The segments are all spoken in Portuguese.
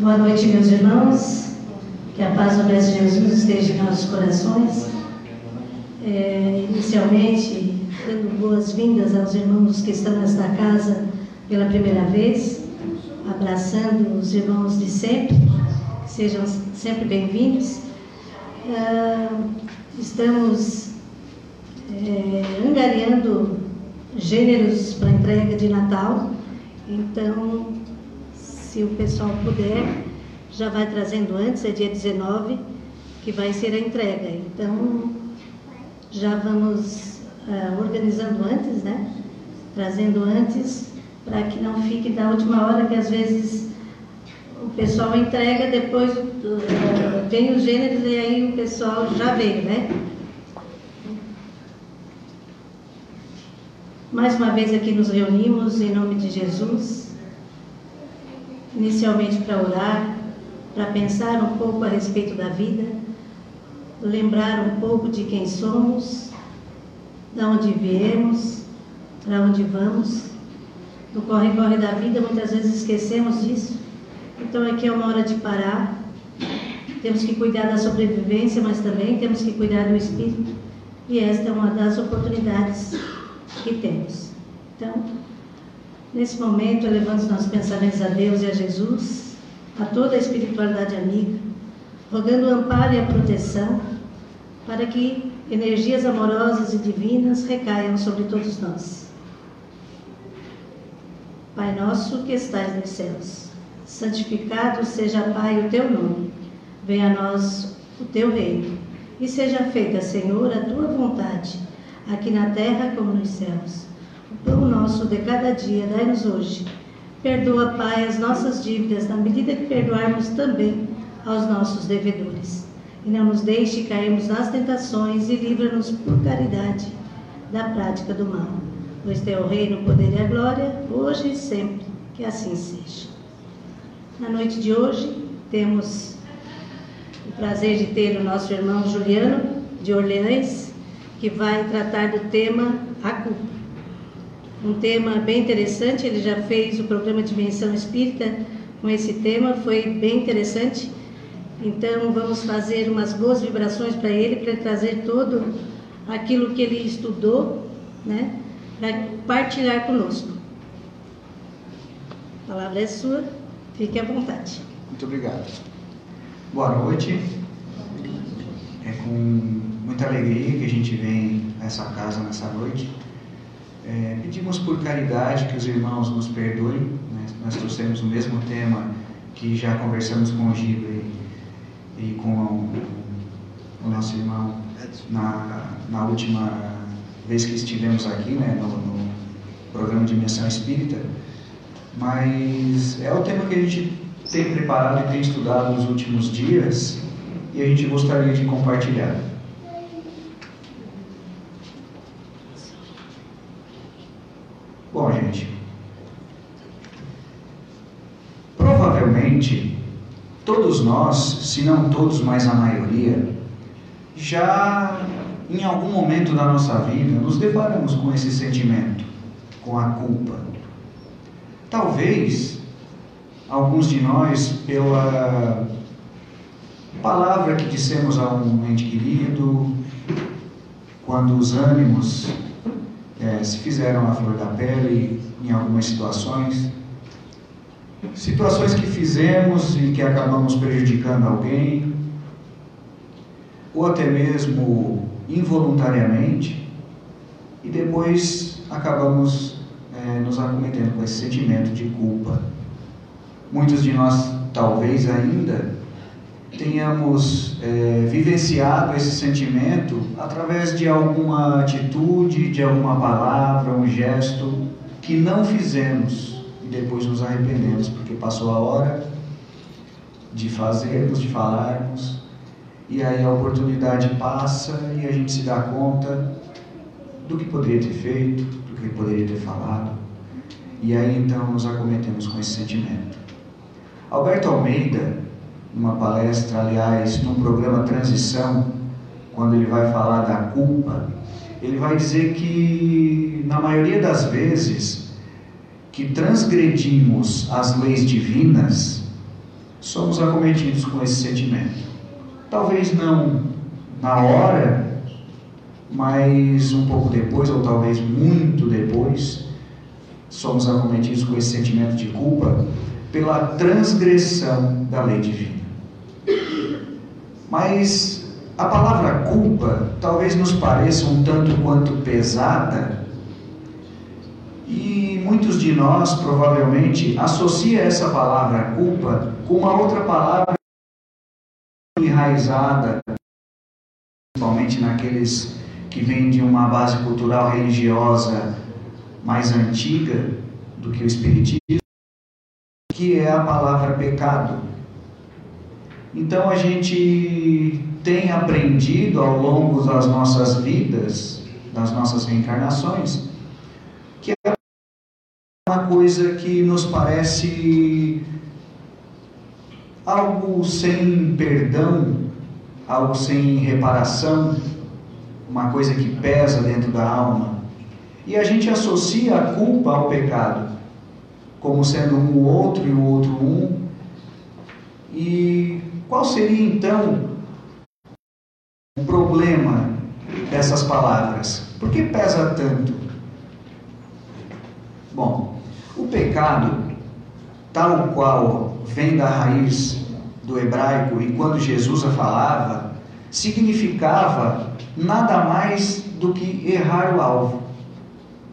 Boa noite, meus irmãos. Que a paz do Mestre Jesus esteja em nossos corações. É, inicialmente, dando boas-vindas aos irmãos que estão nesta casa pela primeira vez, abraçando os irmãos de sempre, sejam sempre bem-vindos. É, estamos é, angariando gêneros para entrega de Natal, então se o pessoal puder, já vai trazendo antes, é dia 19, que vai ser a entrega. Então, já vamos uh, organizando antes, né? Trazendo antes, para que não fique da última hora, que às vezes o pessoal entrega, depois uh, vem os gêneros e aí o pessoal já veio, né? Mais uma vez aqui nos reunimos em nome de Jesus inicialmente para orar, para pensar um pouco a respeito da vida, lembrar um pouco de quem somos, de onde viemos, para onde vamos. No corre-corre da vida, muitas vezes esquecemos disso. Então aqui é uma hora de parar. Temos que cuidar da sobrevivência, mas também temos que cuidar do espírito. E esta é uma das oportunidades que temos. Então, Nesse momento, elevamos nossos pensamentos a Deus e a Jesus, a toda a espiritualidade amiga, rogando o amparo e a proteção para que energias amorosas e divinas recaiam sobre todos nós. Pai nosso que estais nos céus, santificado seja, Pai, o teu nome. Venha a nós o teu reino. E seja feita, Senhor, a tua vontade, aqui na terra como nos céus. O pão nosso de cada dia dai-nos hoje. Perdoa, Pai, as nossas dívidas, na medida que perdoarmos também aos nossos devedores. E não nos deixe cairmos nas tentações e livra-nos por caridade da prática do mal. Pois teu reino, o poder e a glória, hoje e sempre. Que assim seja. Na noite de hoje, temos o prazer de ter o nosso irmão Juliano de Orleans, que vai tratar do tema a culpa um tema bem interessante. Ele já fez o programa Dimensão Espírita com esse tema, foi bem interessante. Então, vamos fazer umas boas vibrações para ele, para trazer todo aquilo que ele estudou, né, para partilhar conosco. A palavra é sua, fique à vontade. Muito obrigado. Boa noite. É com muita alegria que a gente vem a essa casa nessa noite é, pedimos por caridade que os irmãos nos perdoem. Né? Nós trouxemos o mesmo tema que já conversamos com o Giba e, e com o, o, nosso irmão na, na última vez que estivemos aqui, né? no, no programa Dimensão Espírita. Mas é o tema que a gente tem preparado e tem estudado nos últimos dias e a gente gostaria de compartilhar. Bom, gente, provavelmente todos nós, se não todos, mas a maioria, já em algum momento da nossa vida nos deparamos com esse sentimento, com a culpa. Talvez alguns de nós, pela palavra que dissemos a um ente querido, quando os ânimos é, se fizeram a flor da pele em algumas situações, situações que fizemos e que acabamos prejudicando alguém, ou até mesmo involuntariamente, e depois acabamos é, nos acometendo com esse sentimento de culpa. Muitos de nós, talvez ainda, tenhamos é, vivenciado esse sentimento através de alguma atitude, de alguma palavra, um gesto que não fizemos e depois nos arrependemos porque passou a hora de fazermos, de falarmos, e aí a oportunidade passa e a gente se dá conta do que poderia ter feito, do que poderia ter falado, e aí então nos acometemos com esse sentimento. Alberto Almeida, numa palestra, aliás, num programa Transição, quando ele vai falar da culpa, ele vai dizer que, na maioria das vezes, que transgredimos as leis divinas somos acometidos com esse sentimento. Talvez não na hora, mas um pouco depois, ou talvez muito depois, somos acometidos com esse sentimento de culpa pela transgressão da lei divina. Mas a palavra culpa talvez nos pareça um tanto quanto pesada e muitos de nós provavelmente associam essa palavra culpa com uma outra palavra enraizada, principalmente naqueles que vêm de uma base cultural religiosa mais antiga do que o espiritismo, que é a palavra pecado. Então a gente tem aprendido ao longo das nossas vidas, das nossas reencarnações, uma coisa que nos parece algo sem perdão, algo sem reparação, uma coisa que pesa dentro da alma. E a gente associa a culpa ao pecado, como sendo um outro e o outro um. E qual seria então o problema dessas palavras? Por que pesa tanto? Bom, o pecado, tal qual vem da raiz do hebraico e quando Jesus a falava, significava nada mais do que errar o alvo,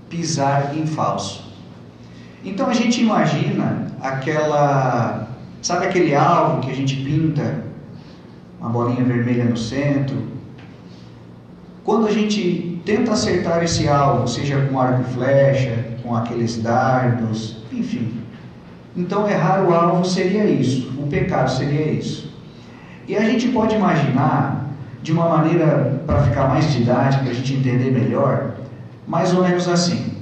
pisar em falso. Então a gente imagina aquela, sabe aquele alvo que a gente pinta, uma bolinha vermelha no centro? Quando a gente tenta acertar esse alvo, seja com arco e flecha, com aqueles dardos, enfim. Então errar o alvo seria isso, o pecado seria isso. E a gente pode imaginar de uma maneira para ficar mais didática, a gente entender melhor, mais ou menos assim.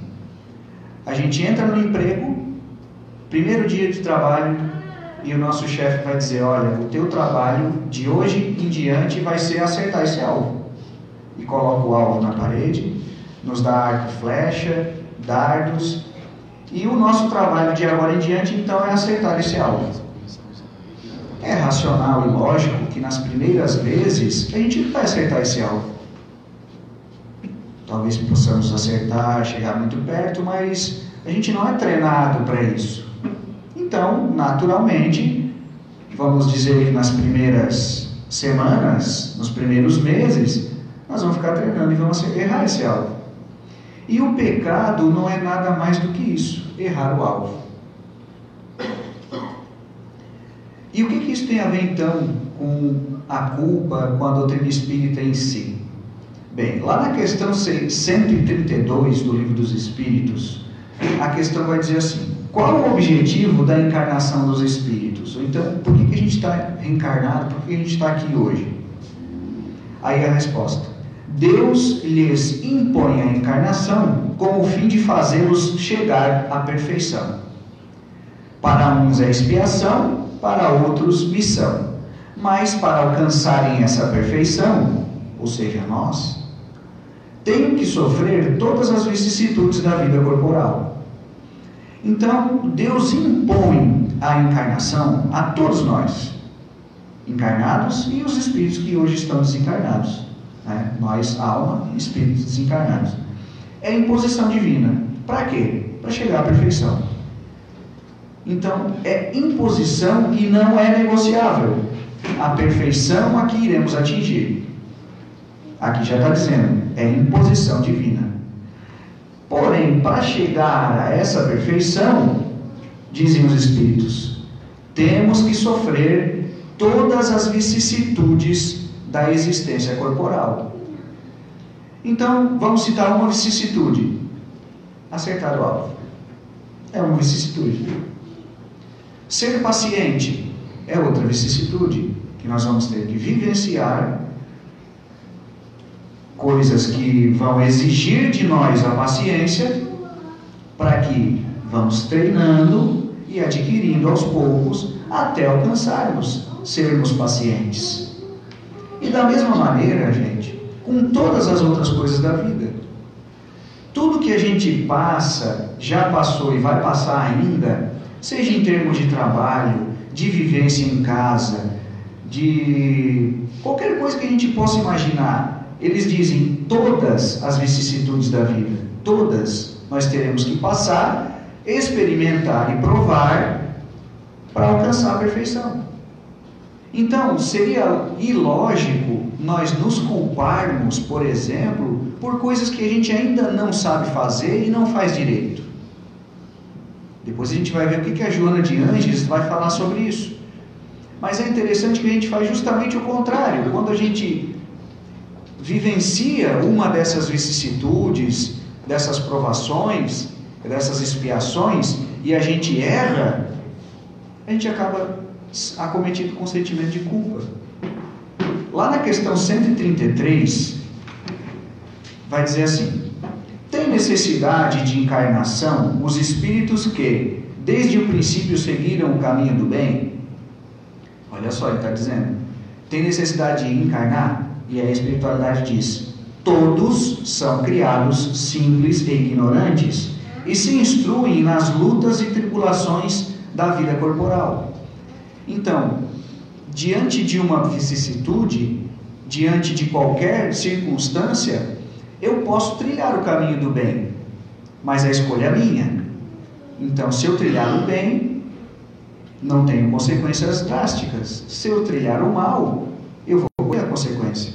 A gente entra no emprego, primeiro dia de trabalho, e o nosso chefe vai dizer: Olha, o teu trabalho de hoje em diante vai ser acertar esse alvo. E coloca o alvo na parede, nos dá arco e flecha, dardos, e o nosso trabalho de agora em diante então é acertar esse alvo. É racional e lógico que nas primeiras vezes a gente vai acertar esse alvo. Talvez possamos acertar, chegar muito perto, mas a gente não é treinado para isso. Então, naturalmente, vamos dizer que nas primeiras semanas, nos primeiros meses, nós vamos ficar treinando e vamos errar esse alvo. E o pecado não é nada mais do que isso, errar o alvo. E o que, que isso tem a ver então com a culpa, com a doutrina espírita em si? Bem, lá na questão 132 do Livro dos Espíritos, a questão vai dizer assim: qual o objetivo da encarnação dos espíritos? Ou então, por que, que a gente está reencarnado? Por que a gente está aqui hoje? Aí a resposta: Deus lhes impõe a encarnação com o fim de fazê-los chegar à perfeição. Para uns é expiação, para outros missão. Mas para alcançarem essa perfeição, ou seja, nós, tenho que sofrer todas as vicissitudes da vida corporal. Então, Deus impõe a encarnação a todos nós, encarnados e os espíritos que hoje estão desencarnados. Né? Nós, alma e espíritos desencarnados. É imposição divina. Para quê? Para chegar à perfeição. Então, é imposição e não é negociável. A perfeição a que iremos atingir. Aqui já está dizendo, é imposição divina. Porém, para chegar a essa perfeição, dizem os Espíritos, temos que sofrer todas as vicissitudes da existência corporal. Então, vamos citar uma vicissitude: acertar o alvo. É uma vicissitude. Ser paciente é outra vicissitude que nós vamos ter que vivenciar coisas que vão exigir de nós a paciência, para que vamos treinando e adquirindo aos poucos até alcançarmos sermos pacientes. E da mesma maneira, gente, com todas as outras coisas da vida. Tudo que a gente passa, já passou e vai passar ainda, seja em termos de trabalho, de vivência em casa, de qualquer coisa que a gente possa imaginar. Eles dizem todas as vicissitudes da vida, todas nós teremos que passar, experimentar e provar para alcançar a perfeição. Então, seria ilógico nós nos culparmos, por exemplo, por coisas que a gente ainda não sabe fazer e não faz direito. Depois a gente vai ver o que a Joana de Anges vai falar sobre isso. Mas é interessante que a gente faz justamente o contrário. Quando a gente vivencia uma dessas vicissitudes, dessas provações, dessas expiações, e a gente erra, a gente acaba acometido com sentimento de culpa. Lá na questão 133, vai dizer assim: tem necessidade de encarnação os espíritos que, desde o princípio, seguiram o caminho do bem? Olha só, ele está dizendo: tem necessidade de encarnar? E a espiritualidade diz: todos são criados simples e ignorantes e se instruem nas lutas e tribulações da vida corporal. Então, diante de uma vicissitude, diante de qualquer circunstância, eu posso trilhar o caminho do bem, mas a escolha é minha. Então, se eu trilhar o bem, não tenho consequências drásticas. Se eu trilhar o mal, eu vou ter a consequência.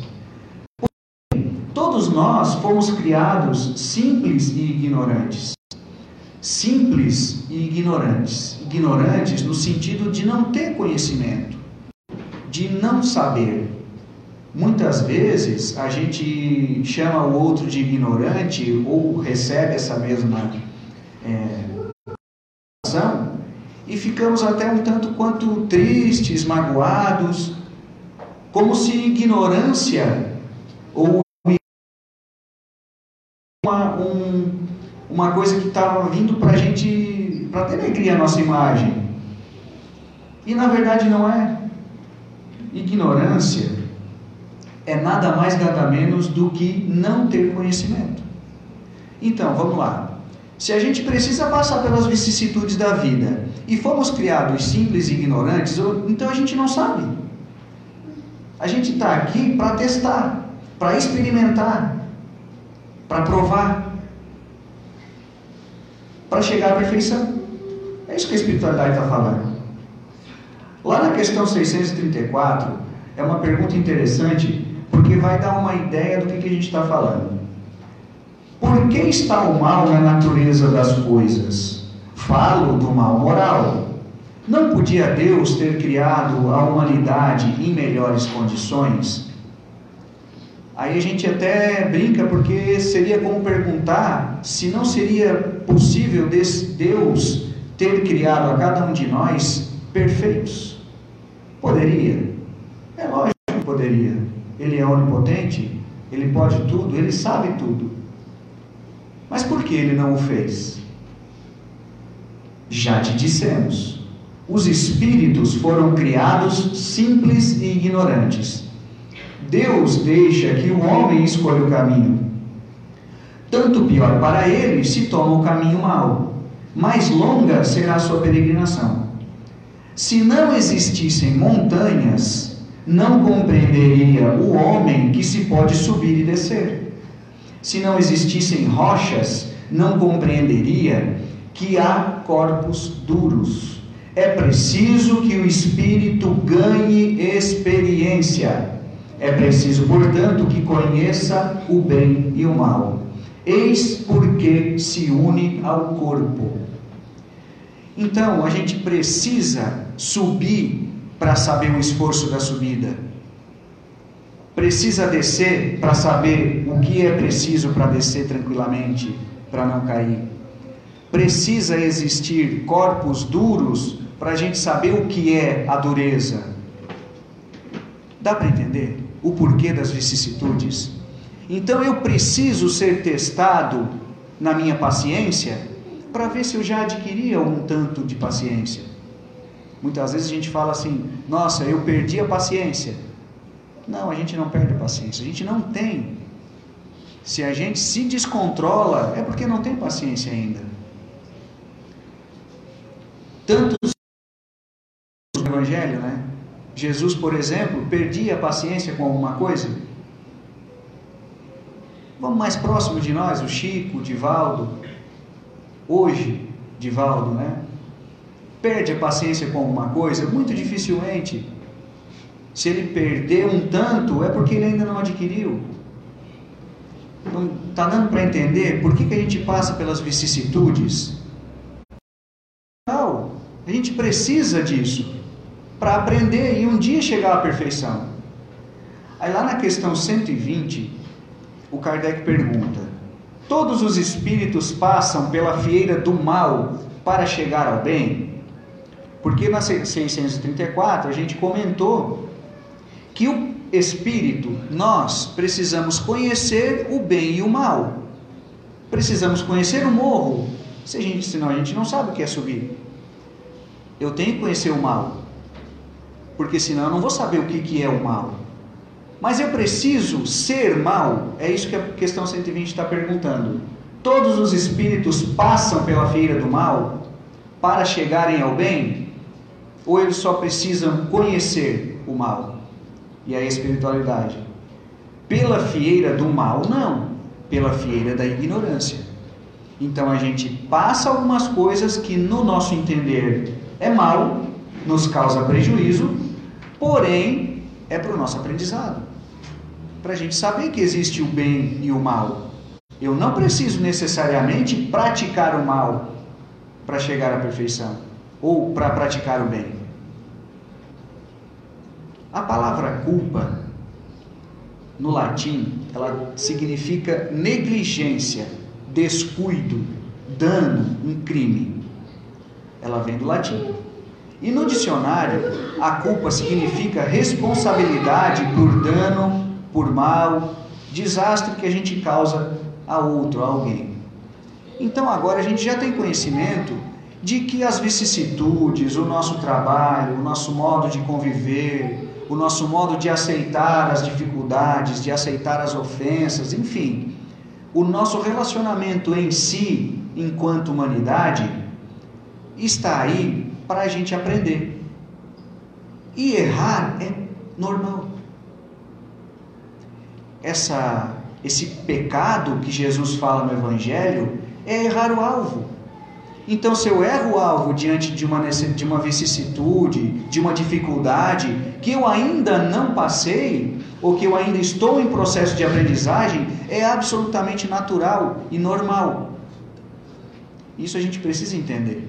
todos nós fomos criados simples e ignorantes simples e ignorantes. Ignorantes no sentido de não ter conhecimento, de não saber. Muitas vezes a gente chama o outro de ignorante ou recebe essa mesma é, e ficamos até um tanto quanto tristes, magoados, como se ignorância ou uma, um, uma coisa que estava vindo para a gente, para denegrir a nossa imagem. E na verdade não é. Ignorância é nada mais, nada menos do que não ter conhecimento. Então, vamos lá. Se a gente precisa passar pelas vicissitudes da vida e fomos criados simples e ignorantes, então a gente não sabe. A gente está aqui para testar, para experimentar, para provar para chegar à perfeição. É isso que a espiritualidade está falando. Lá na questão 634, é uma pergunta interessante, porque vai dar uma ideia do que, que a gente está falando. Por que está o mal na natureza das coisas? Falo do mal moral. Não podia Deus ter criado a humanidade em melhores condições? Aí a gente até brinca porque seria como perguntar se não seria possível Deus ter criado a cada um de nós perfeitos. Poderia. É lógico que poderia. Ele é onipotente, ele pode tudo, ele sabe tudo. Mas por que ele não o fez? Já te dissemos. Os espíritos foram criados simples e ignorantes Deus deixa que o homem escolha o caminho. Tanto pior para ele se toma o caminho mau, mais longa será a sua peregrinação. Se não existissem montanhas, não compreenderia o homem que se pode subir e descer. Se não existissem rochas, não compreenderia que há corpos duros. É preciso que o espírito ganhe experiência é preciso, portanto, que conheça o bem e o mal. Eis porque se une ao corpo. Então, a gente precisa subir para saber o esforço da subida. Precisa descer para saber o que é preciso para descer tranquilamente, para não cair. Precisa existir corpos duros para a gente saber o que é a dureza. Dá para entender? o porquê das vicissitudes. Então eu preciso ser testado na minha paciência para ver se eu já adquiria um tanto de paciência. Muitas vezes a gente fala assim: nossa, eu perdi a paciência. Não, a gente não perde a paciência, a gente não tem. Se a gente se descontrola, é porque não tem paciência ainda. Tantos Evangelho, né? Jesus, por exemplo, perdia a paciência com alguma coisa. Vamos mais próximo de nós, o Chico, o Divaldo. Hoje, Divaldo, né? Perde a paciência com alguma coisa? Muito dificilmente. Se ele perdeu um tanto, é porque ele ainda não adquiriu. Não está dando para entender por que, que a gente passa pelas vicissitudes? Não, a gente precisa disso para aprender e um dia chegar à perfeição. Aí lá na questão 120, o Kardec pergunta: Todos os espíritos passam pela fieira do mal para chegar ao bem? Porque na 634 a gente comentou que o espírito, nós precisamos conhecer o bem e o mal. Precisamos conhecer o morro, se a gente, senão a gente não sabe o que é subir. Eu tenho que conhecer o mal, porque senão eu não vou saber o que, que é o mal. Mas eu preciso ser mal? É isso que a questão 120 está perguntando. Todos os espíritos passam pela feira do mal para chegarem ao bem? Ou eles só precisam conhecer o mal e a espiritualidade? Pela fieira do mal, não. Pela fieira da ignorância. Então a gente passa algumas coisas que, no nosso entender, é mal, nos causa prejuízo, porém é para o nosso aprendizado. Para a gente saber que existe o bem e o mal. Eu não preciso necessariamente praticar o mal para chegar à perfeição ou para praticar o bem. A palavra culpa no latim, ela significa negligência, descuido, dano, um crime. Ela vem do latim. E no dicionário, a culpa significa responsabilidade por dano, por mal, desastre que a gente causa a outro, a alguém. Então agora a gente já tem conhecimento de que as vicissitudes, o nosso trabalho, o nosso modo de conviver, o nosso modo de aceitar as dificuldades, de aceitar as ofensas, enfim, o nosso relacionamento em si, enquanto humanidade, está aí para a gente aprender. E errar é normal. Essa, esse pecado que Jesus fala no Evangelho é errar o alvo. Então, se eu erro o alvo diante de uma, de uma vicissitude, de uma dificuldade que eu ainda não passei, ou que eu ainda estou em processo de aprendizagem, é absolutamente natural e normal. Isso a gente precisa entender.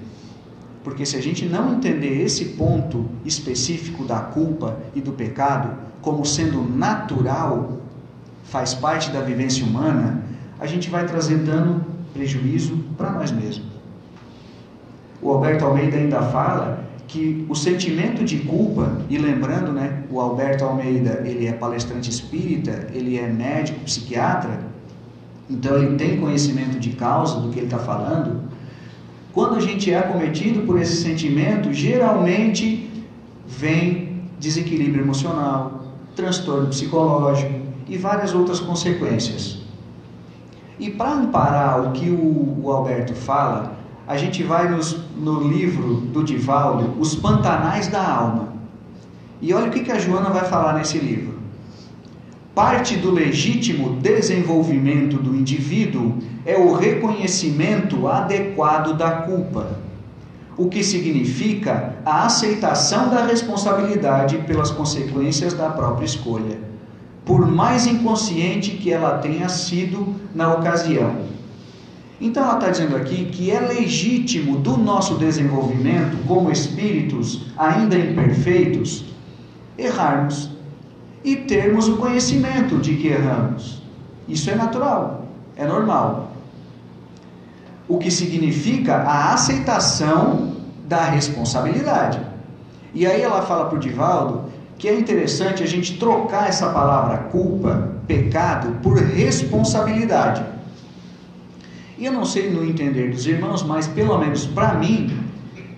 Porque se a gente não entender esse ponto específico da culpa e do pecado como sendo natural, faz parte da vivência humana, a gente vai trazer dano, prejuízo para nós mesmos. O Alberto Almeida ainda fala que o sentimento de culpa, e lembrando, né, o Alberto Almeida, ele é palestrante espírita, ele é médico, psiquiatra, então ele tem conhecimento de causa do que ele está falando. Quando a gente é acometido por esse sentimento, geralmente vem desequilíbrio emocional, transtorno psicológico e várias outras consequências. E para amparar o que o, o Alberto fala, a gente vai nos, no livro do Divaldo, Os Pantanais da Alma. E olha o que, que a Joana vai falar nesse livro. Parte do legítimo desenvolvimento do indivíduo é o reconhecimento adequado da culpa, o que significa a aceitação da responsabilidade pelas consequências da própria escolha, por mais inconsciente que ela tenha sido na ocasião. Então ela está dizendo aqui que é legítimo do nosso desenvolvimento como espíritos ainda imperfeitos errarmos e termos o conhecimento de que erramos. Isso é natural, é normal. O que significa a aceitação da responsabilidade. E aí ela fala para o Divaldo que é interessante a gente trocar essa palavra culpa, pecado, por responsabilidade. E eu não sei no entender dos irmãos, mas pelo menos para mim,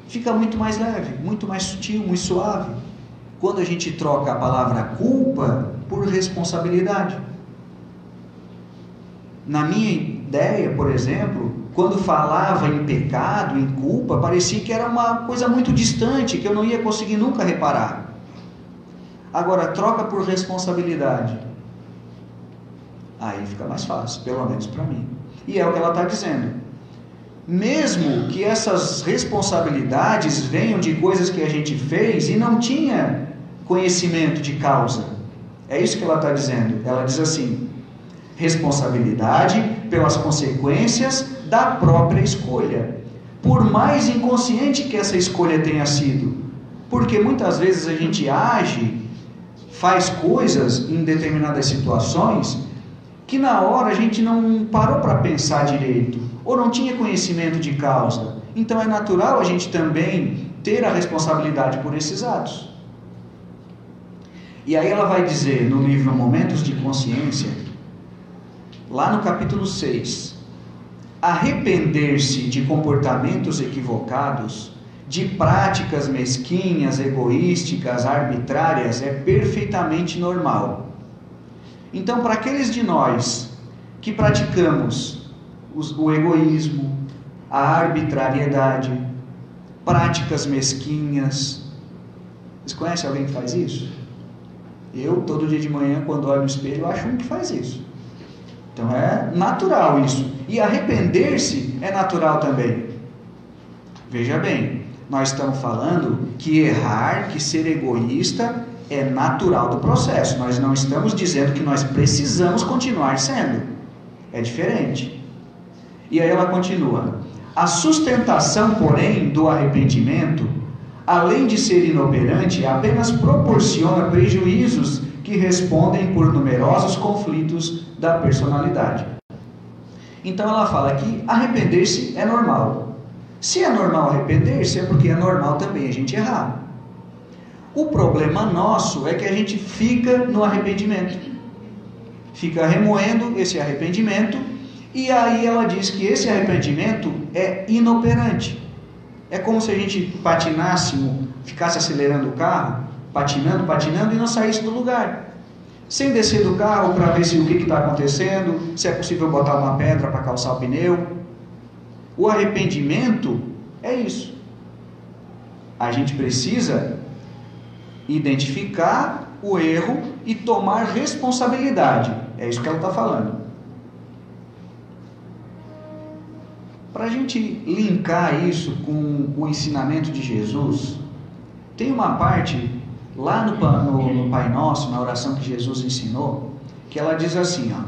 fica muito mais leve, muito mais sutil, muito suave quando a gente troca a palavra culpa por responsabilidade. Na minha ideia, por exemplo, quando falava em pecado, em culpa, parecia que era uma coisa muito distante, que eu não ia conseguir nunca reparar. Agora, troca por responsabilidade. Aí fica mais fácil, pelo menos para mim. E é o que ela está dizendo. Mesmo que essas responsabilidades venham de coisas que a gente fez e não tinha conhecimento de causa. É isso que ela está dizendo. Ela diz assim: responsabilidade pelas consequências da própria escolha. Por mais inconsciente que essa escolha tenha sido. Porque muitas vezes a gente age, faz coisas em determinadas situações que na hora a gente não parou para pensar direito ou não tinha conhecimento de causa. Então é natural a gente também ter a responsabilidade por esses atos. E aí ela vai dizer no livro Momentos de Consciência, lá no capítulo 6, arrepender-se de comportamentos equivocados, de práticas mesquinhas, egoísticas, arbitrárias, é perfeitamente normal. Então, para aqueles de nós que praticamos o egoísmo, a arbitrariedade, práticas mesquinhas. Vocês conhecem alguém que faz isso? Eu, todo dia de manhã, quando olho no espelho, acho um que faz isso. Então é natural isso. E arrepender-se é natural também. Veja bem, nós estamos falando que errar, que ser egoísta é natural do processo. Nós não estamos dizendo que nós precisamos continuar sendo. É diferente. E aí ela continua: a sustentação, porém, do arrependimento, além de ser inoperante, apenas proporciona prejuízos que respondem por numerosos conflitos da personalidade. Então ela fala que arrepender-se é normal. Se é normal arrepender-se, é porque é normal também a gente errar. O problema nosso é que a gente fica no arrependimento, fica remoendo esse arrependimento e aí ela diz que esse arrependimento é inoperante. É como se a gente patinasse, ficasse acelerando o carro, patinando, patinando e não saísse do lugar. Sem descer do carro para ver se o que está acontecendo, se é possível botar uma pedra para calçar o pneu. O arrependimento é isso. A gente precisa identificar o erro e tomar responsabilidade. É isso que ela está falando. Para a gente linkar isso com o ensinamento de Jesus, tem uma parte lá no, no, no Pai Nosso, na oração que Jesus ensinou, que ela diz assim: ó,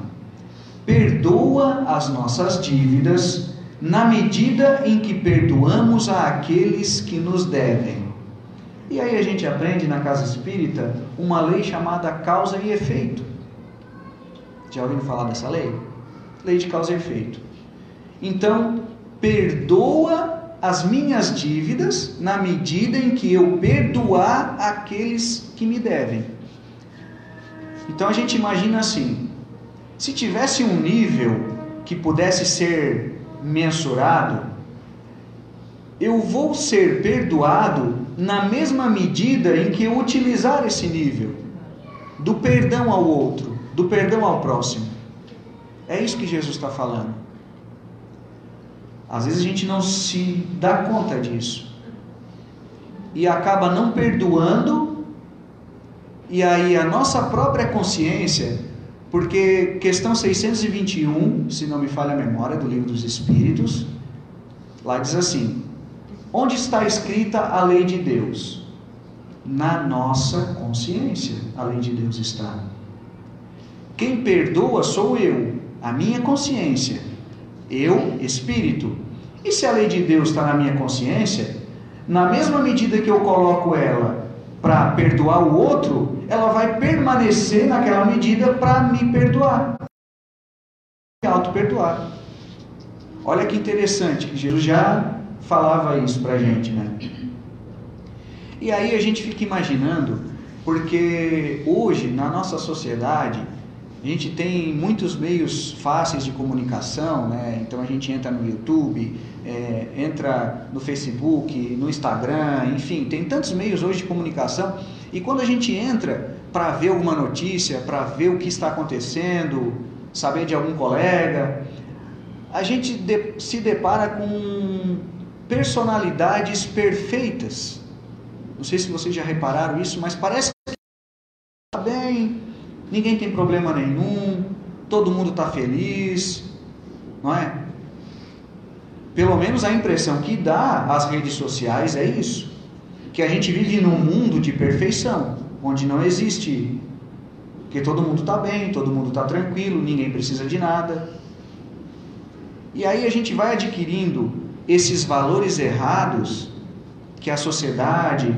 perdoa as nossas dívidas na medida em que perdoamos a aqueles que nos devem. E aí a gente aprende na casa espírita uma lei chamada causa e efeito. Já ouviram falar dessa lei? Lei de causa e efeito. Então, perdoa as minhas dívidas na medida em que eu perdoar aqueles que me devem. Então a gente imagina assim: se tivesse um nível que pudesse ser mensurado, eu vou ser perdoado na mesma medida em que eu utilizar esse nível do perdão ao outro, do perdão ao próximo. É isso que Jesus está falando. Às vezes a gente não se dá conta disso. E acaba não perdoando, e aí a nossa própria consciência, porque questão 621, se não me falha a memória, do livro dos Espíritos, lá diz assim: onde está escrita a lei de Deus? Na nossa consciência, a lei de Deus está. Quem perdoa sou eu, a minha consciência, eu, espírito. E se a lei de Deus está na minha consciência, na mesma medida que eu coloco ela para perdoar o outro, ela vai permanecer naquela medida para me perdoar. Me auto-perdoar. Olha que interessante, Jesus já falava isso para a gente, né? E aí a gente fica imaginando, porque hoje na nossa sociedade a gente tem muitos meios fáceis de comunicação, né? Então a gente entra no YouTube, é, entra no Facebook, no Instagram, enfim, tem tantos meios hoje de comunicação. E quando a gente entra para ver alguma notícia, para ver o que está acontecendo, saber de algum colega, a gente de, se depara com personalidades perfeitas. Não sei se vocês já repararam isso, mas parece que está bem, ninguém tem problema nenhum, todo mundo está feliz, não é? Pelo menos a impressão que dá as redes sociais é isso, que a gente vive num mundo de perfeição, onde não existe, que todo mundo está bem, todo mundo está tranquilo, ninguém precisa de nada. E aí a gente vai adquirindo esses valores errados que a sociedade,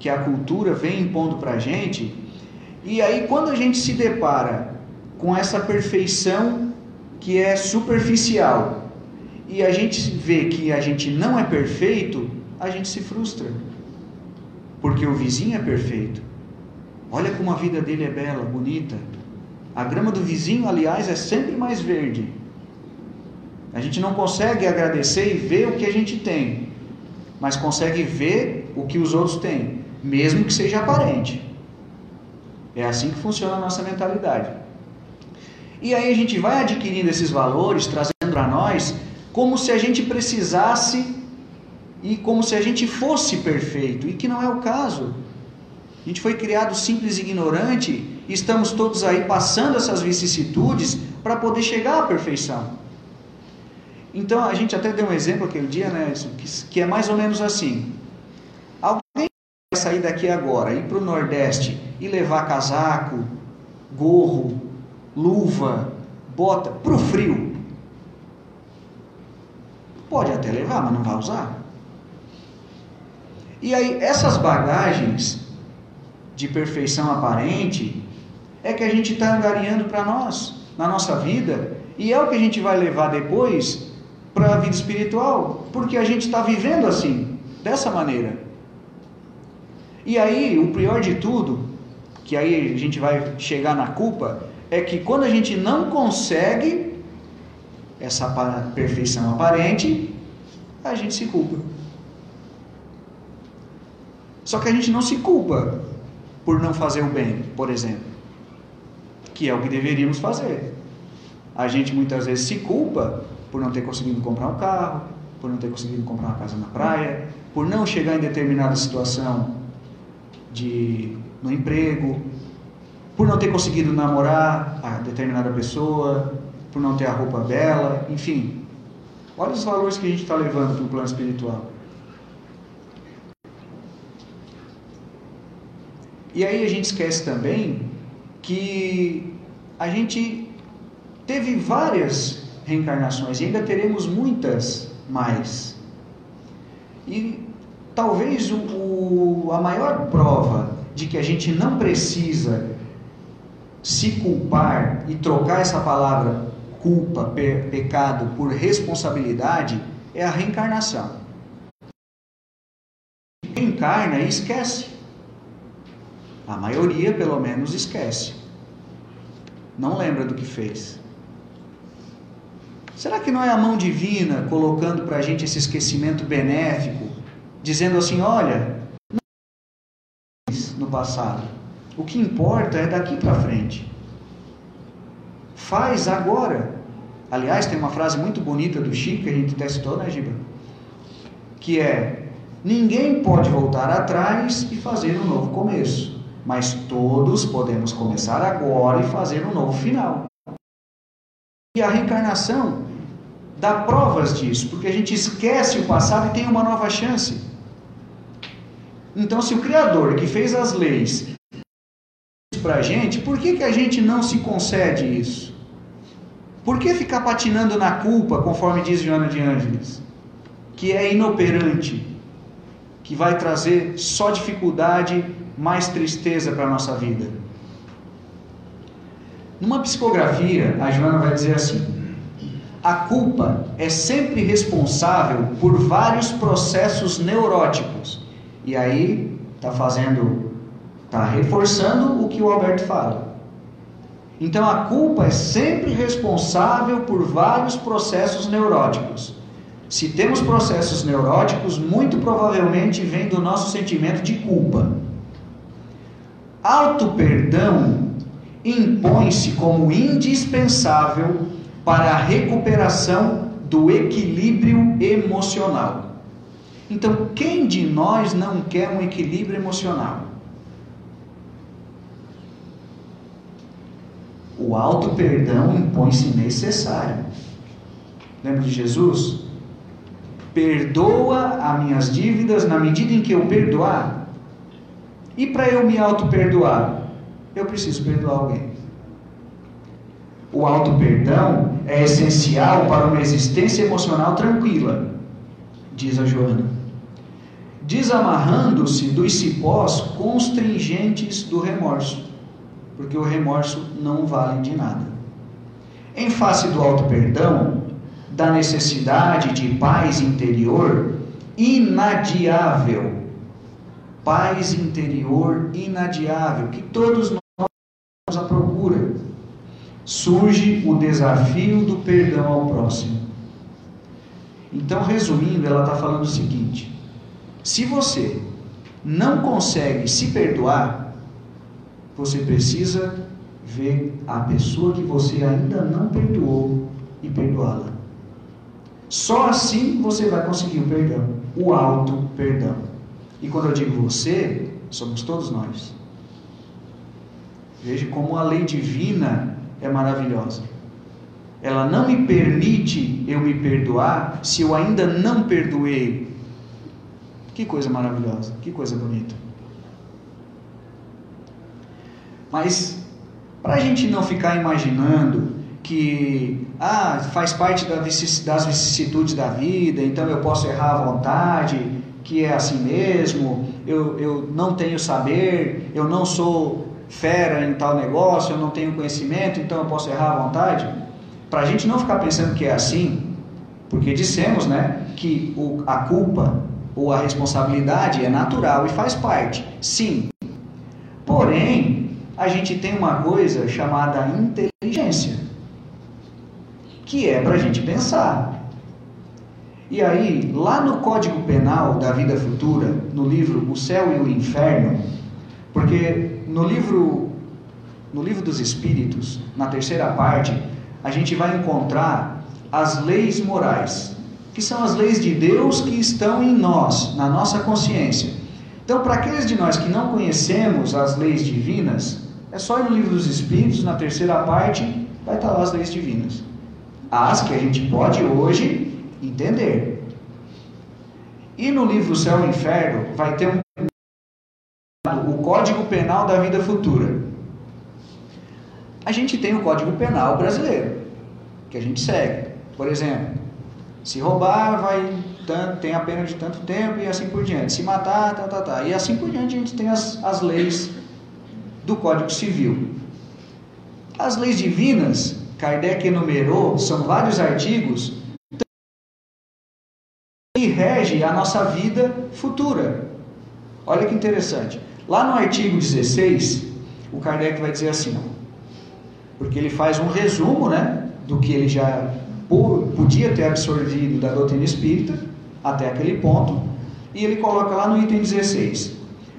que a cultura vem impondo para a gente. E aí quando a gente se depara com essa perfeição que é superficial e a gente vê que a gente não é perfeito, a gente se frustra. Porque o vizinho é perfeito. Olha como a vida dele é bela, bonita. A grama do vizinho, aliás, é sempre mais verde. A gente não consegue agradecer e ver o que a gente tem, mas consegue ver o que os outros têm, mesmo que seja aparente. É assim que funciona a nossa mentalidade. E aí a gente vai adquirindo esses valores, trazendo para nós, como se a gente precisasse e como se a gente fosse perfeito, e que não é o caso. A gente foi criado simples e ignorante, e estamos todos aí passando essas vicissitudes para poder chegar à perfeição. Então a gente até deu um exemplo aquele dia, né, que, é mais ou menos assim. Alguém vai sair daqui agora, ir para o Nordeste e levar casaco, gorro, luva, bota para o frio. Pode até levar, mas não vai usar. E aí, essas bagagens de perfeição aparente é que a gente está angariando para nós, na nossa vida, e é o que a gente vai levar depois para a vida espiritual, porque a gente está vivendo assim, dessa maneira. E aí, o pior de tudo, que aí a gente vai chegar na culpa, é que quando a gente não consegue essa perfeição aparente, a gente se culpa. Só que a gente não se culpa por não fazer o bem, por exemplo, que é o que deveríamos fazer. A gente muitas vezes se culpa por não ter conseguido comprar um carro, por não ter conseguido comprar uma casa na praia, por não chegar em determinada situação de no emprego, por não ter conseguido namorar a determinada pessoa, por não ter a roupa bela, enfim. Olha os valores que a gente está levando para o plano espiritual. E aí a gente esquece também que a gente teve várias reencarnações e ainda teremos muitas mais. E talvez o, o, a maior prova de que a gente não precisa se culpar e trocar essa palavra culpa, pe, pecado por responsabilidade é a reencarnação. Reencarna e esquece. A maioria, pelo menos, esquece. Não lembra do que fez. Será que não é a mão divina colocando para a gente esse esquecimento benéfico, dizendo assim: olha, não no passado, o que importa é daqui para frente. Faz agora. Aliás, tem uma frase muito bonita do Chico que a gente testou, né, Giba? Que é: ninguém pode voltar atrás e fazer um novo começo, mas todos podemos começar agora e fazer um novo final. E a reencarnação dá provas disso, porque a gente esquece o passado e tem uma nova chance. Então, se o Criador que fez as leis para a gente, por que, que a gente não se concede isso? Por que ficar patinando na culpa, conforme diz Joana de Ângeles? Que é inoperante, que vai trazer só dificuldade, mais tristeza para a nossa vida. Numa psicografia, a Joana vai dizer assim: a culpa é sempre responsável por vários processos neuróticos. E aí está fazendo, está reforçando o que o Alberto fala. Então a culpa é sempre responsável por vários processos neuróticos. Se temos processos neuróticos, muito provavelmente vem do nosso sentimento de culpa. Auto perdão impõe-se como indispensável para a recuperação do equilíbrio emocional. Então, quem de nós não quer um equilíbrio emocional? O alto perdão impõe-se necessário. Lembra de Jesus? Perdoa as minhas dívidas na medida em que eu perdoar. E para eu me auto-perdoar, eu preciso perdoar alguém. O auto-perdão é essencial para uma existência emocional tranquila, diz a Joana. Desamarrando-se dos cipós constringentes do remorso porque o remorso não vale de nada. Em face do auto-perdão, da necessidade de paz interior inadiável, paz interior inadiável, que todos nós à procura, surge o desafio do perdão ao próximo. Então, resumindo, ela está falando o seguinte: se você não consegue se perdoar, você precisa ver a pessoa que você ainda não perdoou e perdoá-la. Só assim você vai conseguir o perdão, o alto perdão. E quando eu digo você, somos todos nós. Veja como a lei divina é maravilhosa. Ela não me permite eu me perdoar se eu ainda não perdoei. Que coisa maravilhosa, que coisa bonita. Mas para a gente não ficar imaginando que ah, faz parte das vicissitudes da vida, então eu posso errar à vontade, que é assim mesmo, eu, eu não tenho saber, eu não sou fera em tal negócio, eu não tenho conhecimento, então eu posso errar à vontade. Para a gente não ficar pensando que é assim, porque dissemos né, que o, a culpa ou a responsabilidade é natural e faz parte, sim. Porém, a gente tem uma coisa chamada inteligência, que é para a gente pensar. E aí, lá no Código Penal da Vida Futura, no livro O Céu e o Inferno, porque no livro, no livro dos Espíritos, na terceira parte, a gente vai encontrar as leis morais, que são as leis de Deus que estão em nós, na nossa consciência. Então, para aqueles de nós que não conhecemos as leis divinas, é só ir no livro dos Espíritos, na terceira parte, vai estar lá as leis divinas. As que a gente pode hoje entender. E no livro Céu e Inferno vai ter um o Código Penal da Vida Futura. A gente tem o Código Penal brasileiro, que a gente segue. Por exemplo, se roubar, vai tem a pena de tanto tempo e assim por diante. Se matar, tá, tá, tá. E assim por diante a gente tem as, as leis do Código Civil. As leis divinas, Kardec enumerou, são vários artigos que rege a nossa vida futura. Olha que interessante. Lá no artigo 16, o Kardec vai dizer assim, porque ele faz um resumo, né, do que ele já podia ter absorvido da doutrina espírita até aquele ponto, e ele coloca lá no item 16: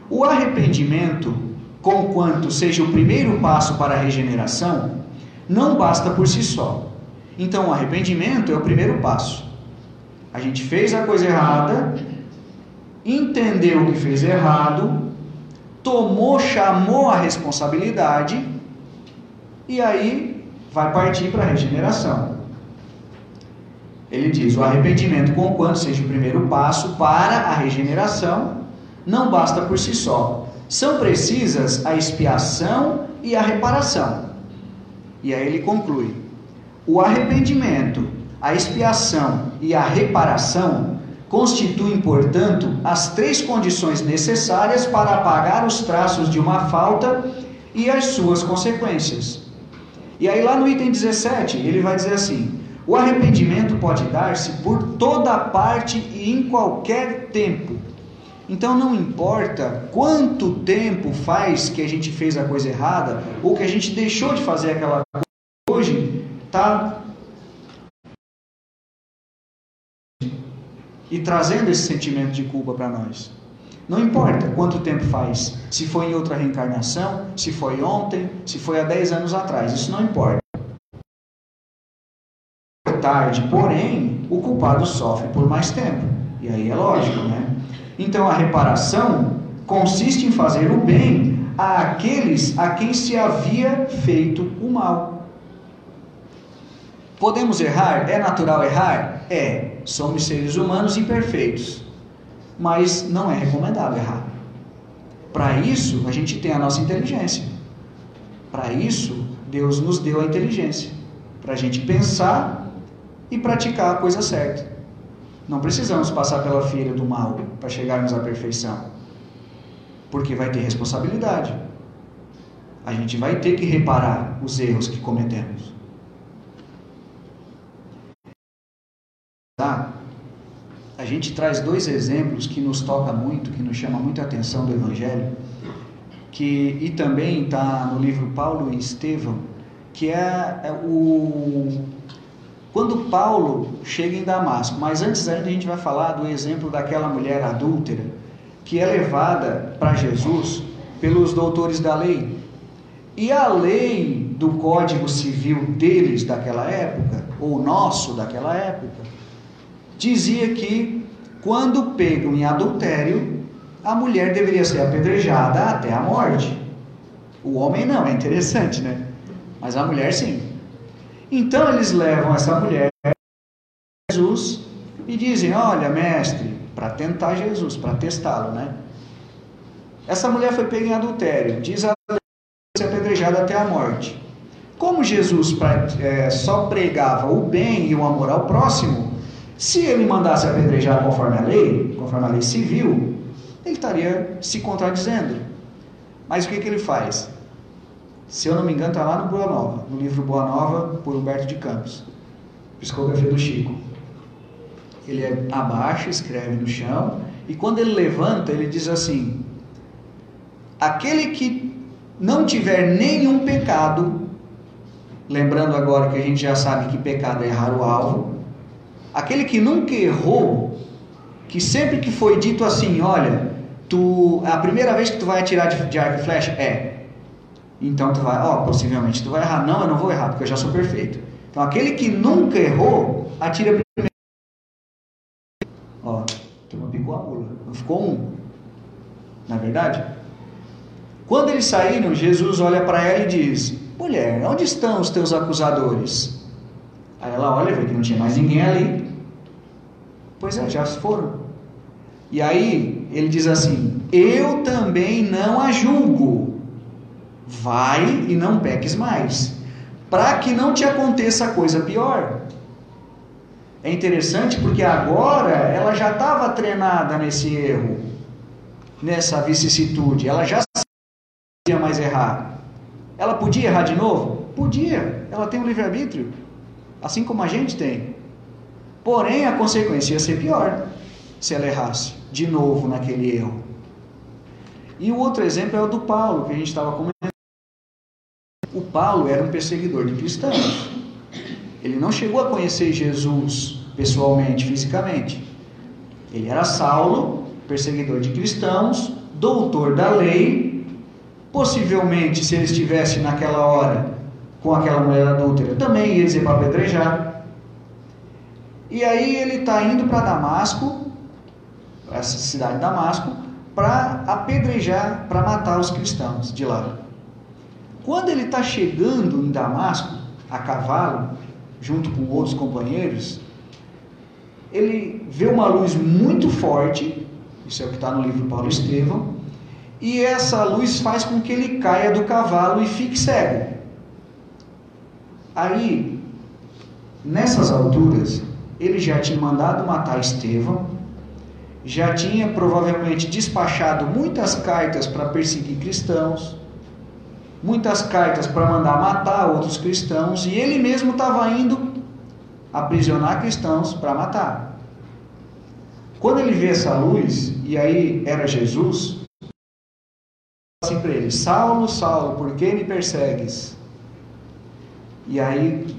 o arrependimento conquanto seja o primeiro passo para a regeneração, não basta por si só. Então, o arrependimento é o primeiro passo. A gente fez a coisa errada, entendeu que fez errado, tomou, chamou a responsabilidade e aí vai partir para a regeneração. Ele diz: o arrependimento, conquanto seja o primeiro passo para a regeneração, não basta por si só são precisas a expiação e a reparação. E aí ele conclui: o arrependimento, a expiação e a reparação constituem, portanto, as três condições necessárias para apagar os traços de uma falta e as suas consequências. E aí, lá no item 17, ele vai dizer assim: o arrependimento pode dar-se por toda parte e em qualquer tempo então não importa quanto tempo faz que a gente fez a coisa errada ou que a gente deixou de fazer aquela coisa, hoje está e trazendo esse sentimento de culpa para nós. Não importa quanto tempo faz, se foi em outra reencarnação, se foi ontem, se foi há 10 anos atrás, isso não importa. tarde, porém, o culpado sofre por mais tempo. E aí é lógico, né? Então a reparação consiste em fazer o bem àqueles a quem se havia feito o mal. Podemos errar? É natural errar? É. Somos seres humanos imperfeitos. Mas não é recomendável errar. Para isso, a gente tem a nossa inteligência. Para isso, Deus nos deu a inteligência. Para a gente pensar e praticar a coisa certa. Não precisamos passar pela feira do mal para chegarmos à perfeição. Porque vai ter responsabilidade. A gente vai ter que reparar os erros que cometemos. Tá? A gente traz dois exemplos que nos toca muito, que nos chama muita atenção do Evangelho, que e também está no livro Paulo e Estevão, que é, é o quando Paulo chega em Damasco, mas antes ainda a gente vai falar do exemplo daquela mulher adúltera que é levada para Jesus pelos doutores da lei. E a lei do Código Civil deles daquela época, ou nosso daquela época, dizia que quando pegam em adultério, a mulher deveria ser apedrejada até a morte. O homem não, é interessante, né? Mas a mulher sim. Então eles levam essa mulher a Jesus e dizem: Olha, mestre, para tentar Jesus, para testá-lo, né? Essa mulher foi pega em adultério, diz a ser apedrejada até a morte. Como Jesus é, só pregava o bem e o amor ao próximo, se ele mandasse apedrejar conforme a lei, conforme a lei civil, ele estaria se contradizendo. Mas o que, que ele faz? Se eu não me engano, está lá no Boa Nova, no livro Boa Nova, por Humberto de Campos, psicografia do Chico. Ele é, abaixa, escreve no chão, e quando ele levanta, ele diz assim: Aquele que não tiver nenhum pecado, lembrando agora que a gente já sabe que pecado é errar o alvo, aquele que nunca errou, que sempre que foi dito assim, olha, tu, a primeira vez que tu vai atirar de, de arco e flecha é então tu vai, ó, possivelmente tu vai errar. Não, eu não vou errar, porque eu já sou perfeito. Então aquele que nunca errou, atira primeiro. Ó, turma picou a mula. Não ficou um. Na é verdade? Quando eles saíram, Jesus olha para ela e diz: Mulher, onde estão os teus acusadores? Aí ela olha e vê que não tinha mais ninguém ali. Pois é, já foram. E aí ele diz assim: Eu também não a julgo. Vai e não peques mais, para que não te aconteça coisa pior. É interessante porque agora ela já estava treinada nesse erro, nessa vicissitude, ela já sabia mais errar. Ela podia errar de novo? Podia, ela tem o livre-arbítrio, assim como a gente tem. Porém, a consequência ia ser pior se ela errasse de novo naquele erro. E o outro exemplo é o do Paulo, que a gente estava comentando. O Paulo era um perseguidor de cristãos. Ele não chegou a conhecer Jesus pessoalmente, fisicamente. Ele era Saulo, perseguidor de cristãos, doutor da lei. Possivelmente, se ele estivesse naquela hora com aquela mulher adúltera, também ia dizer para apedrejar. E aí ele está indo para Damasco, essa cidade de Damasco, para apedrejar, para matar os cristãos de lá. Quando ele está chegando em Damasco, a cavalo, junto com outros companheiros, ele vê uma luz muito forte, isso é o que está no livro Paulo Estevão, e essa luz faz com que ele caia do cavalo e fique cego. Aí, nessas alturas, ele já tinha mandado matar Estevão, já tinha provavelmente despachado muitas cartas para perseguir cristãos, muitas cartas para mandar matar outros cristãos e ele mesmo estava indo aprisionar cristãos para matar. Quando ele vê essa luz, e aí era Jesus, assim para ele: Saulo, Saulo, por que me persegues? E aí,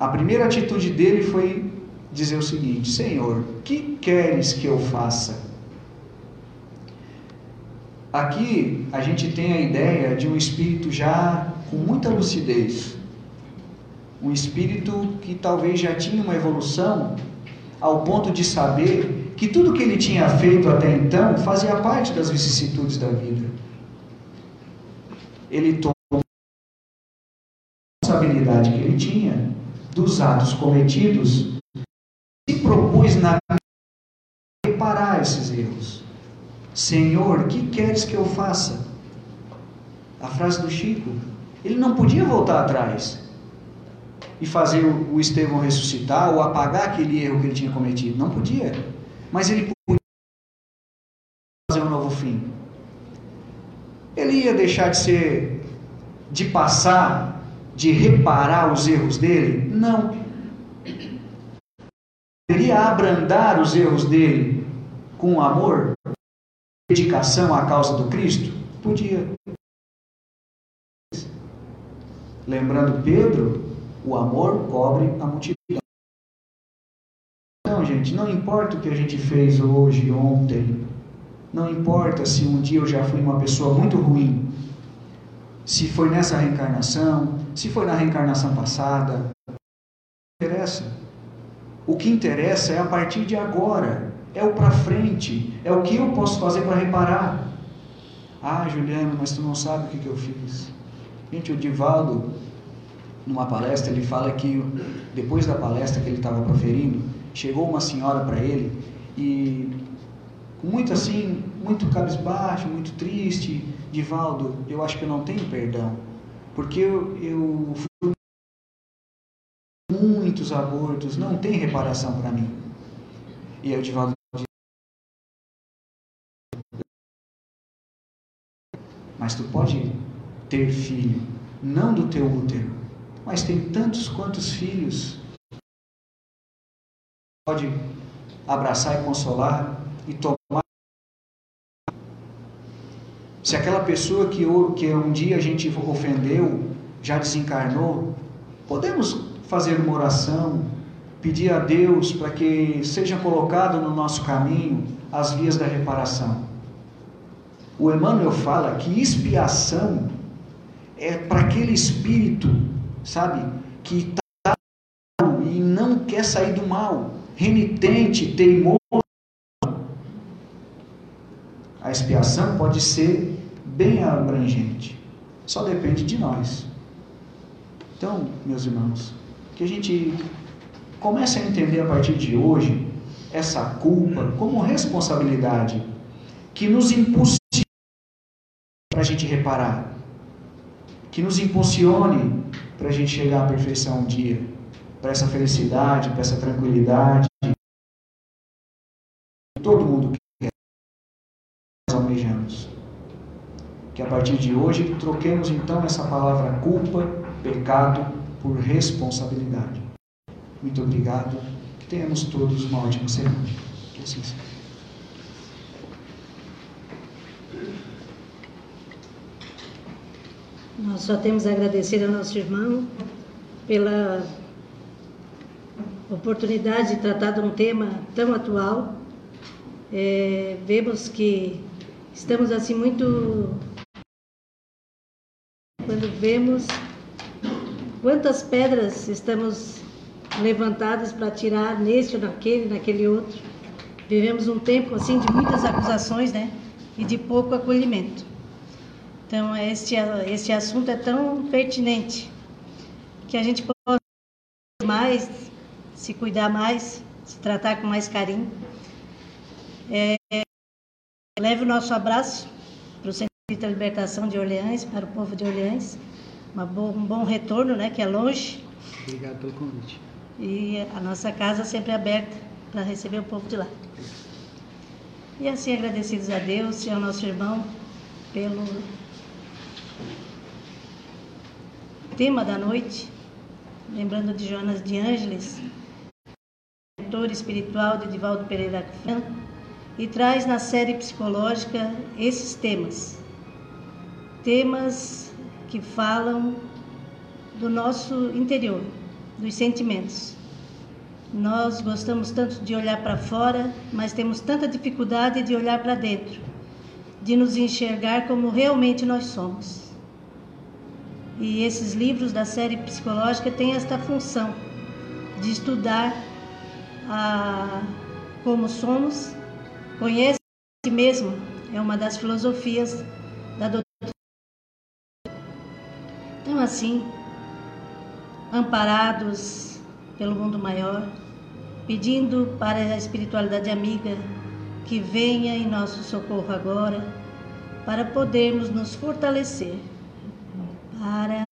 a primeira atitude dele foi dizer o seguinte: Senhor, que queres que eu faça? Aqui a gente tem a ideia de um espírito já com muita lucidez. um espírito que talvez já tinha uma evolução ao ponto de saber que tudo que ele tinha feito até então fazia parte das vicissitudes da vida. Ele tomou a responsabilidade que ele tinha dos atos cometidos se propôs na reparar esses erros. Senhor, que queres que eu faça? A frase do Chico. Ele não podia voltar atrás e fazer o Estevão ressuscitar ou apagar aquele erro que ele tinha cometido. Não podia. Mas ele podia fazer um novo fim. Ele ia deixar de ser, de passar, de reparar os erros dele? Não. Poderia abrandar os erros dele com amor, dedicação à causa do Cristo? Podia. Lembrando Pedro, o amor cobre a multidão. Então, gente, não importa o que a gente fez hoje, ontem, não importa se um dia eu já fui uma pessoa muito ruim, se foi nessa reencarnação, se foi na reencarnação passada, não interessa. O que interessa é a partir de agora, é o para frente, é o que eu posso fazer para reparar. Ah, Juliano, mas tu não sabe o que, que eu fiz. Gente, o Divaldo, numa palestra, ele fala que depois da palestra que ele estava proferindo, chegou uma senhora para ele e muito assim, muito cabisbaixo, muito triste, Divaldo, eu acho que eu não tenho perdão, porque eu, eu fui muitos abortos, não tem reparação para mim. E aí o Divaldo mas tu pode ter filho, não do teu útero, mas tem tantos quantos filhos. Pode abraçar e consolar e tomar. Se aquela pessoa que, que um dia a gente ofendeu já desencarnou, podemos fazer uma oração, pedir a Deus para que seja colocado no nosso caminho as vias da reparação. O Emmanuel fala que expiação é para aquele espírito, sabe, que está e não quer sair do mal, renitente, teimoso. A expiação pode ser bem abrangente, só depende de nós. Então, meus irmãos, que a gente comece a entender a partir de hoje essa culpa como responsabilidade que nos impulsiona para a gente reparar, que nos impulsione para a gente chegar à perfeição um dia, para essa felicidade, para essa tranquilidade. Todo mundo quer, nós almejamos. Que a partir de hoje troquemos então essa palavra culpa, pecado, por responsabilidade. Muito obrigado. Que tenhamos todos uma ótima semana. Que assim seja. Nós só temos a agradecer ao nosso irmão pela oportunidade de tratar de um tema tão atual. É, vemos que estamos assim muito. Quando vemos quantas pedras estamos levantadas para tirar neste ou naquele, naquele outro. Vivemos um tempo assim de muitas acusações, né? E de pouco acolhimento. Então, este, este assunto é tão pertinente que a gente pode mais, se cuidar mais, se tratar com mais carinho. É, leve o nosso abraço para o Centro de Libertação de Orleans, para o povo de Orleans. Bo, um bom retorno, né, que é longe. Obrigado pelo convite. E a nossa casa sempre aberta para receber o povo de lá. E assim agradecidos a Deus e ao nosso irmão pelo tema da noite, lembrando de Jonas de Ângeles, mentor espiritual de Divaldo Pereira Franco, e traz na série psicológica esses temas. Temas que falam do nosso interior, dos sentimentos. Nós gostamos tanto de olhar para fora, mas temos tanta dificuldade de olhar para dentro, de nos enxergar como realmente nós somos. E esses livros da série psicológica têm esta função de estudar a, como somos, conhece a si mesmo, é uma das filosofias da doutrina. Então, assim, amparados pelo mundo maior, pedindo para a espiritualidade amiga que venha em nosso socorro agora, para podermos nos fortalecer, para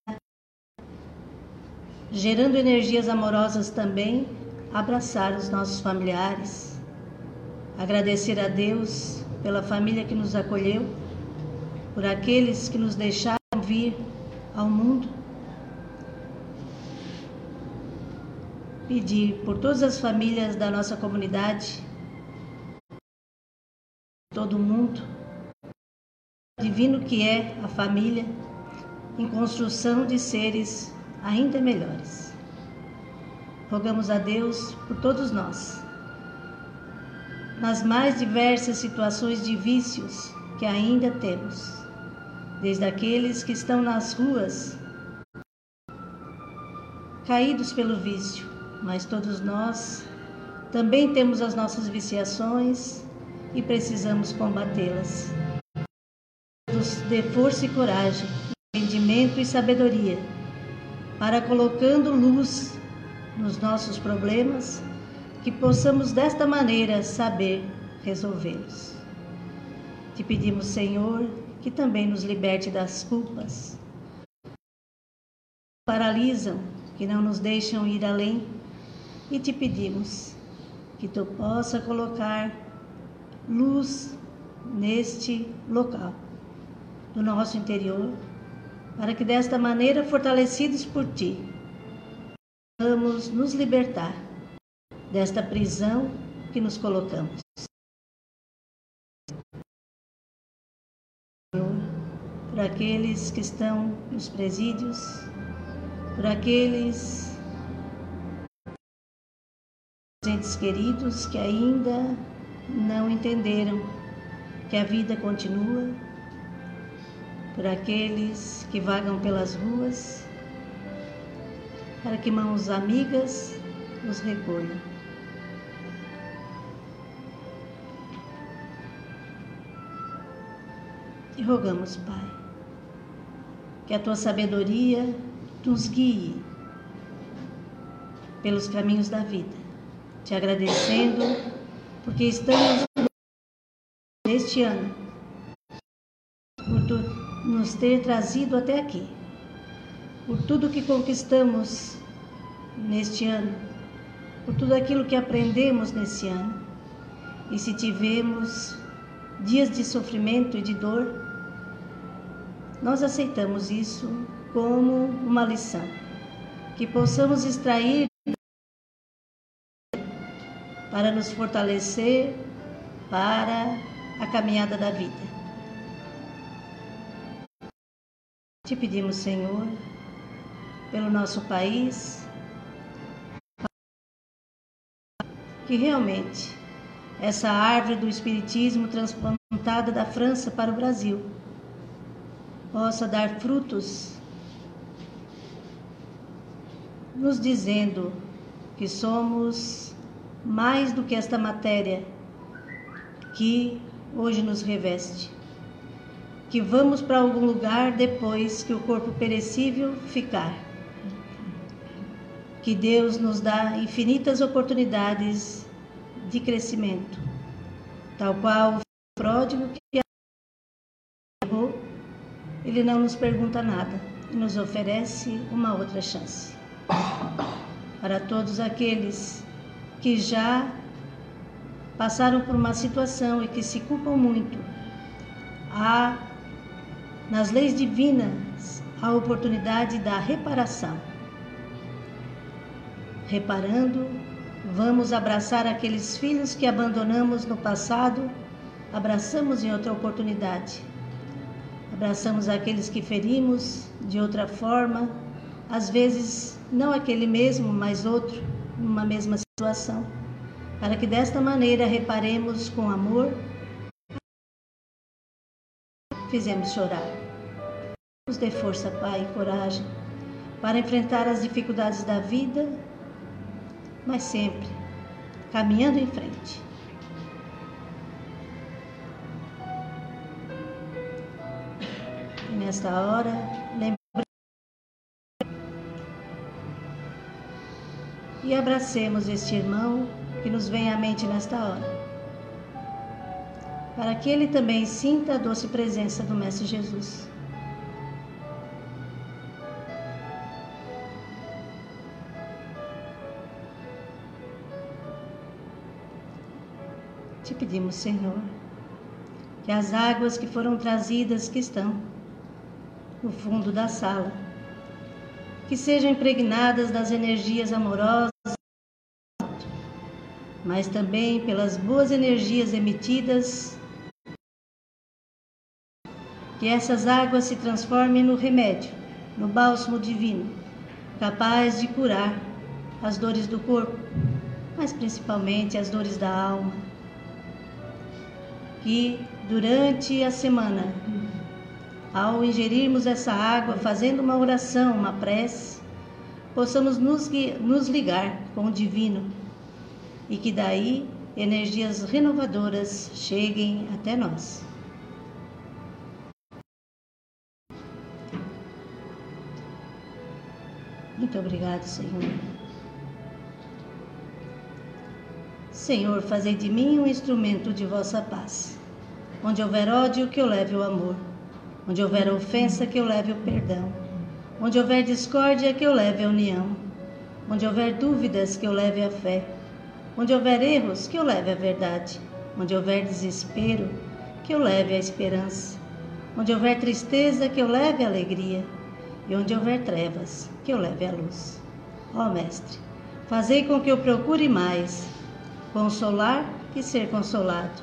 gerando energias amorosas também, abraçar os nossos familiares, agradecer a Deus pela família que nos acolheu, por aqueles que nos deixaram vir ao mundo. Pedir por todas as famílias da nossa comunidade, todo mundo, divino que é a família, em construção de seres ainda melhores. Rogamos a Deus por todos nós, nas mais diversas situações de vícios que ainda temos, desde aqueles que estão nas ruas, caídos pelo vício, mas todos nós também temos as nossas viciações e precisamos combatê-las. Dê força e coragem, entendimento e sabedoria, para colocando luz nos nossos problemas, que possamos desta maneira saber resolvê-los. Te pedimos, Senhor, que também nos liberte das culpas. Paralisam, que não nos deixam ir além e te pedimos que tu possa colocar luz neste local do nosso interior, para que desta maneira, fortalecidos por ti, vamos nos libertar desta prisão que nos colocamos. Por aqueles que estão nos presídios, por aqueles entes queridos que ainda não entenderam que a vida continua, por aqueles que vagam pelas ruas, para que mãos amigas os recolham. E rogamos, Pai, que a tua sabedoria nos guie pelos caminhos da vida te agradecendo porque estamos neste ano nos ter trazido até aqui, por tudo que conquistamos neste ano, por tudo aquilo que aprendemos nesse ano. E se tivemos dias de sofrimento e de dor, nós aceitamos isso como uma lição, que possamos extrair para nos fortalecer para a caminhada da vida. Te pedimos, Senhor, pelo nosso país, que realmente essa árvore do Espiritismo transplantada da França para o Brasil possa dar frutos, nos dizendo que somos mais do que esta matéria que hoje nos reveste. Que vamos para algum lugar depois que o corpo perecível ficar. Que Deus nos dá infinitas oportunidades de crescimento, tal qual o pródigo que errou, ele não nos pergunta nada e nos oferece uma outra chance. Para todos aqueles que já passaram por uma situação e que se culpam muito. Há nas leis divinas a oportunidade da reparação. Reparando, vamos abraçar aqueles filhos que abandonamos no passado, abraçamos em outra oportunidade. Abraçamos aqueles que ferimos de outra forma, às vezes não aquele mesmo, mas outro, numa mesma situação, para que desta maneira reparemos com amor, fizemos chorar. Nos dê força, Pai, e coragem para enfrentar as dificuldades da vida, mas sempre caminhando em frente. E nesta hora, lembre e abracemos este irmão que nos vem à mente nesta hora, para que ele também sinta a doce presença do Mestre Jesus. Te pedimos, Senhor, que as águas que foram trazidas, que estão no fundo da sala, que sejam impregnadas das energias amorosas, mas também pelas boas energias emitidas, que essas águas se transformem no remédio, no bálsamo divino, capaz de curar as dores do corpo, mas principalmente as dores da alma que durante a semana, ao ingerirmos essa água, fazendo uma oração, uma prece, possamos nos, nos ligar com o divino e que daí energias renovadoras cheguem até nós. Muito obrigado, Senhor. Senhor, fazei de mim um instrumento de vossa paz. Onde houver ódio, que eu leve o amor. Onde houver ofensa, que eu leve o perdão. Onde houver discórdia, que eu leve a união. Onde houver dúvidas, que eu leve a fé. Onde houver erros, que eu leve a verdade. Onde houver desespero, que eu leve a esperança. Onde houver tristeza, que eu leve a alegria. E onde houver trevas, que eu leve a luz. Ó Mestre, fazei com que eu procure mais consolar que ser consolado,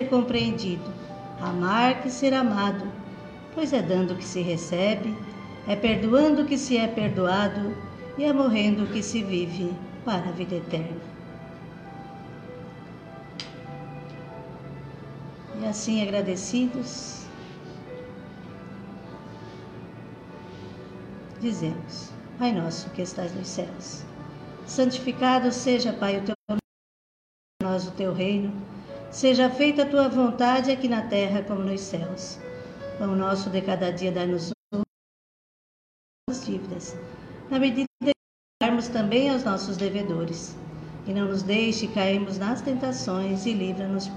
ser compreendido, amar que ser amado, pois é dando que se recebe, é perdoando que se é perdoado e é morrendo que se vive para a vida eterna. E assim agradecidos, dizemos: Pai nosso que estás nos céus Santificado seja, Pai, o teu nome, nós o teu reino. Seja feita a tua vontade aqui na terra como nos céus. Pão nosso de cada dia dá-nos as dívidas, na medida que darmos também aos nossos devedores. E não nos deixe cairmos nas tentações e livra-nos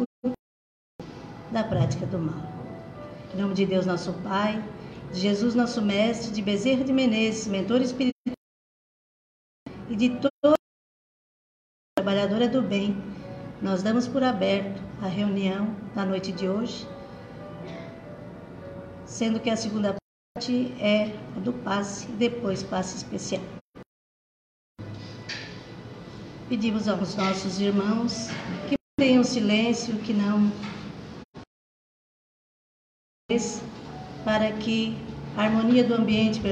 da prática do mal. Em nome de Deus, nosso Pai, de Jesus, nosso Mestre, de Bezerra de Menezes, mentor espiritual, e de toda trabalhadora do bem, nós damos por aberto a reunião da noite de hoje, sendo que a segunda parte é a do passe e depois passe especial. Pedimos aos nossos irmãos que tenham silêncio, que não para que a harmonia do ambiente permaneça